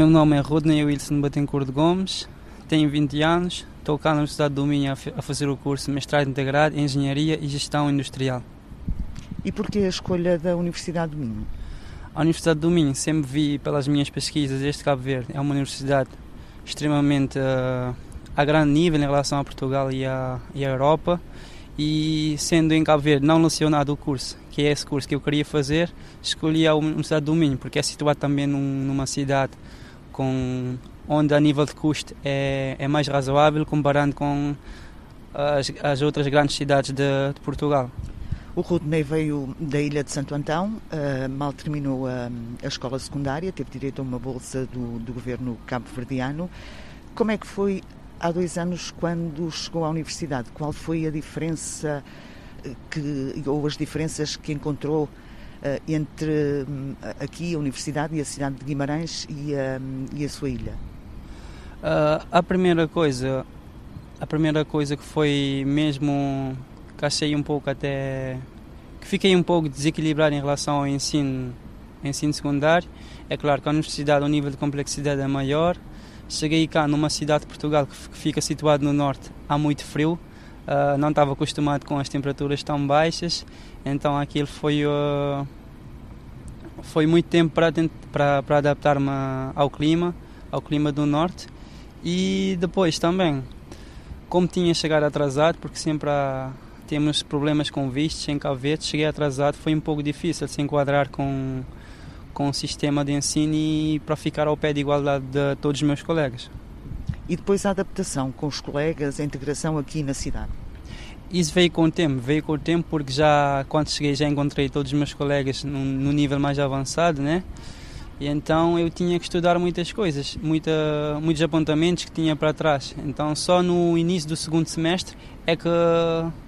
Meu nome é Rodney Wilson Batencourt de Gomes, tenho 20 anos, estou cá na Universidade do Minho a fazer o curso Mestrado Integrado em Engenharia e Gestão Industrial. E porquê a escolha da Universidade do Minho? A Universidade do Minho sempre vi pelas minhas pesquisas este Cabo Verde é uma universidade extremamente uh, a grande nível em relação a Portugal e a, e a Europa e sendo em Cabo Verde não lecionado o curso, que é esse curso que eu queria fazer, escolhi a Universidade do Minho porque é situado também num, numa cidade com onde a nível de custo é, é mais razoável comparando com as, as outras grandes cidades de, de Portugal. O Rudney veio da ilha de Santo Antão, uh, mal terminou a, a, escola secundária, teve direito a uma bolsa do, do governo cabo-verdiano. Como é que foi há dois anos quando chegou à universidade? Qual foi a diferença eh, que, ou as diferenças que encontrou entre um, aqui a universidade e a cidade de Guimarães e, um, e a sua ilha? Uh, a primeira coisa, a primeira coisa que foi mesmo que achei um pouco até que fiquei um pouco desequilibrado em relação ao ensino, ensino secundário. É claro que a universidade, o nível de complexidade é maior. Cheguei cá numa cidade de Portugal que fica situada no norte, há muito frio. Uh, não estava acostumado com as temperaturas tão baixas, então aquilo foi uh, foi muito tempo para adaptar-me ao clima, ao clima do norte. E depois também, como tinha chegado atrasado, porque sempre há, temos problemas com vistos em Cabo Verde, cheguei atrasado, foi um pouco difícil se enquadrar com, com o sistema de ensino e para ficar ao pé de igualdade de todos os meus colegas. E depois a adaptação com os colegas, a integração aqui na cidade? Isso veio com o tempo, veio com o tempo porque já quando cheguei já encontrei todos os meus colegas no, no nível mais avançado, né? E então eu tinha que estudar muitas coisas, muita, muitos apontamentos que tinha para trás. Então só no início do segundo semestre é que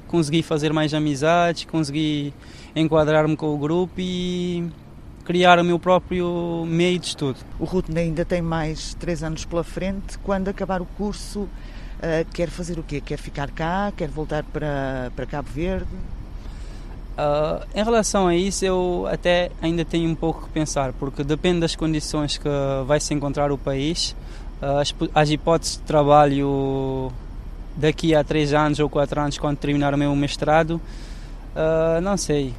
consegui fazer mais amizades, consegui enquadrar-me com o grupo e criar o meu próprio meio de estudo. O Ruth ainda tem mais três anos pela frente. Quando acabar o curso, uh, quer fazer o quê? Quer ficar cá? Quer voltar para, para Cabo Verde? Uh, em relação a isso, eu até ainda tenho um pouco que pensar, porque depende das condições que vai se encontrar o país. Uh, as, as, hipóteses de trabalho daqui a três anos ou quatro anos, quando terminar o meu mestrado, uh, não sei.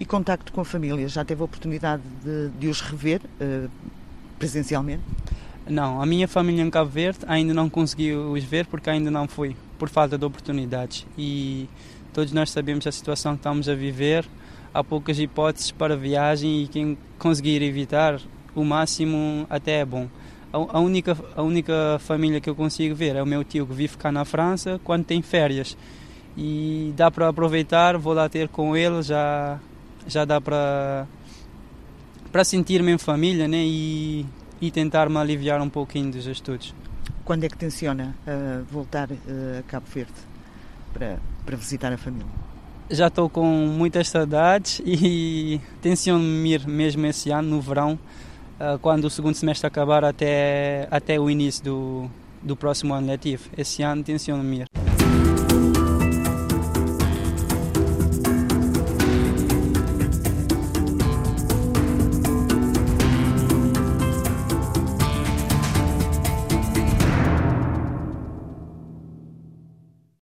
E contacto com a família? Já teve a oportunidade de, de os rever presencialmente? Não, a minha família em Cabo Verde ainda não consegui os ver porque ainda não fui, por falta de oportunidades. E Todos nós sabemos a situação que estamos a viver. Há poucas hipóteses para viagem e quem conseguir evitar o máximo até é bom. A, única, a única família que eu consigo ver é o meu tio que vive cá na França quando tem férias. E dá para aproveitar, vou lá ter com ele, já, já dá para, para sentir-me em família né? e, e tentar me aliviar um pouquinho dos estudos. Quando é que tenciona uh, voltar uh, a Cabo Verde para para visitar a família? Já estou com muitas saudades e tenciono-me ir mesmo esse ano, no verão, ah, quando o segundo semestre acabar até, até o início do, do próximo ano letivo. Esse ano tenciono-me ir.